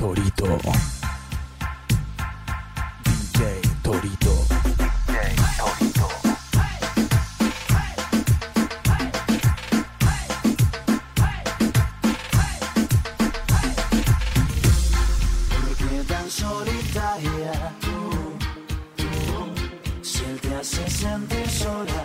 Torito. DJ Torito. DJ Torito. Tan solitaria tú, tú, si él te hace sentir sola?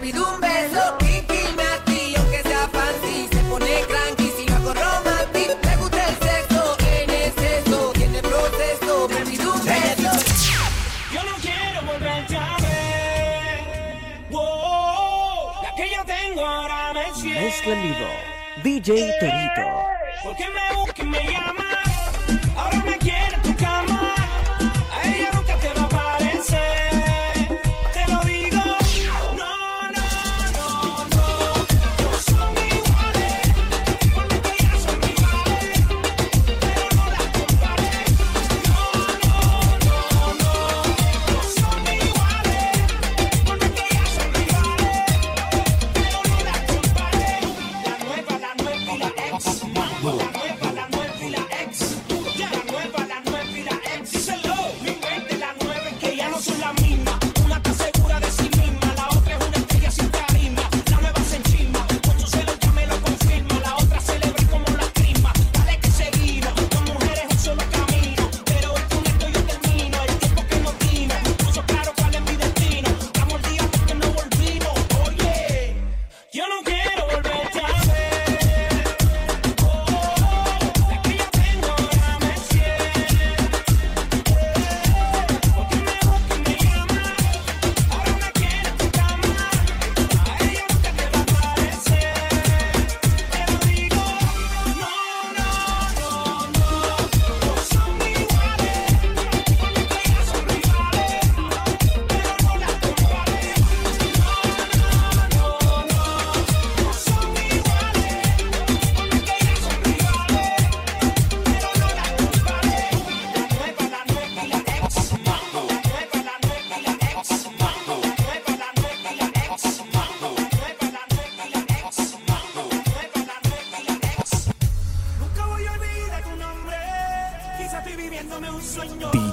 pido un beso, Kiki Nati, aunque sea fancy, se pone cranky, si no hago romantic, le gusta el sexo, en exceso, tiene proceso, me pido un beso. Yo no quiero volver a ver, la que yo tengo ahora me siento. Mezcla en vivo, DJ Torito. Porque me busca y me llama, ahora me quiere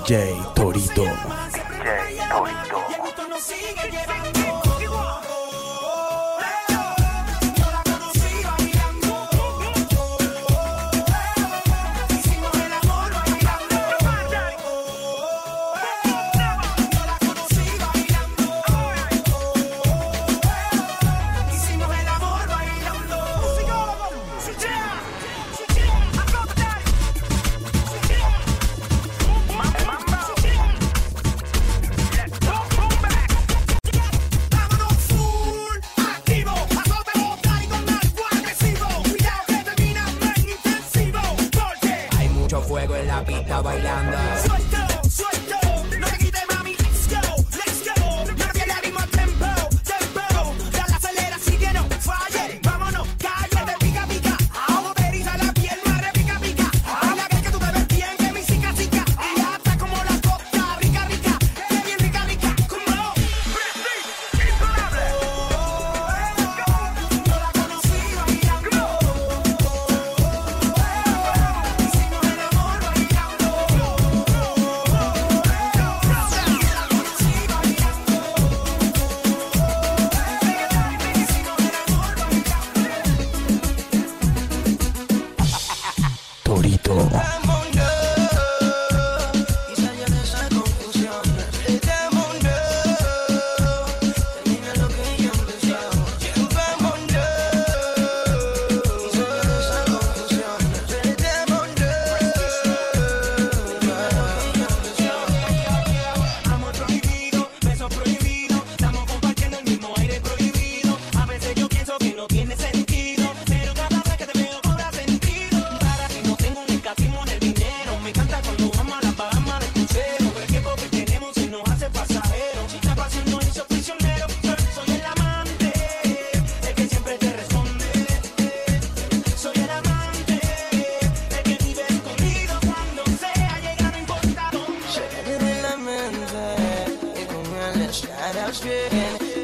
day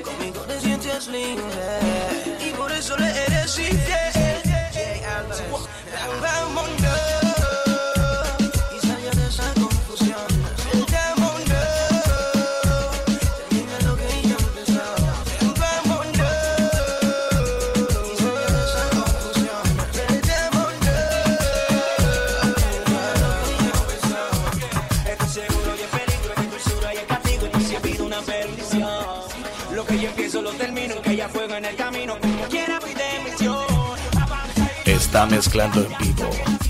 Conmigo te sientes libre y por eso le eres infiel. está mezclando en vivo.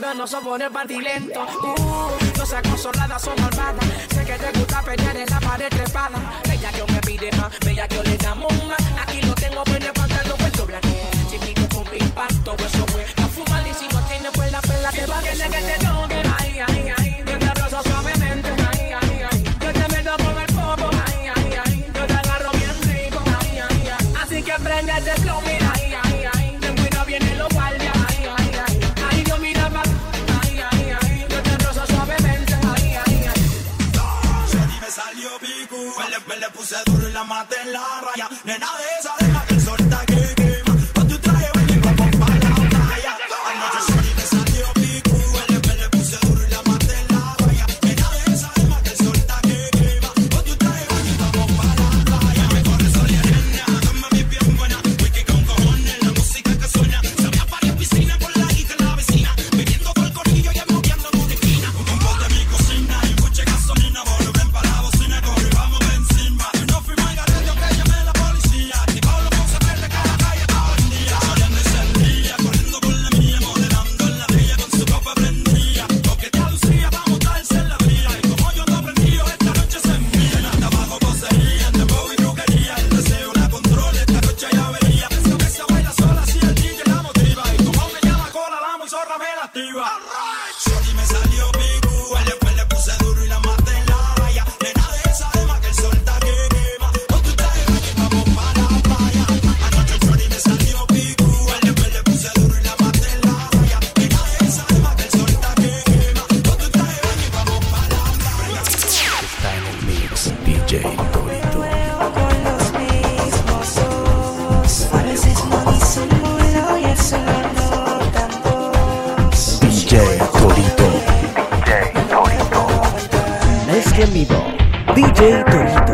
no son por el partilento. Uh, no seas consolada, son malvadas. Sé que te gusta pelear en la pared trepada. Bella que me pide más, bella que le damos más. Aquí lo tengo, pues bueno, el pantalón, pues doblan. Chiquito con impacto, hueso en vivo. DJ Torito.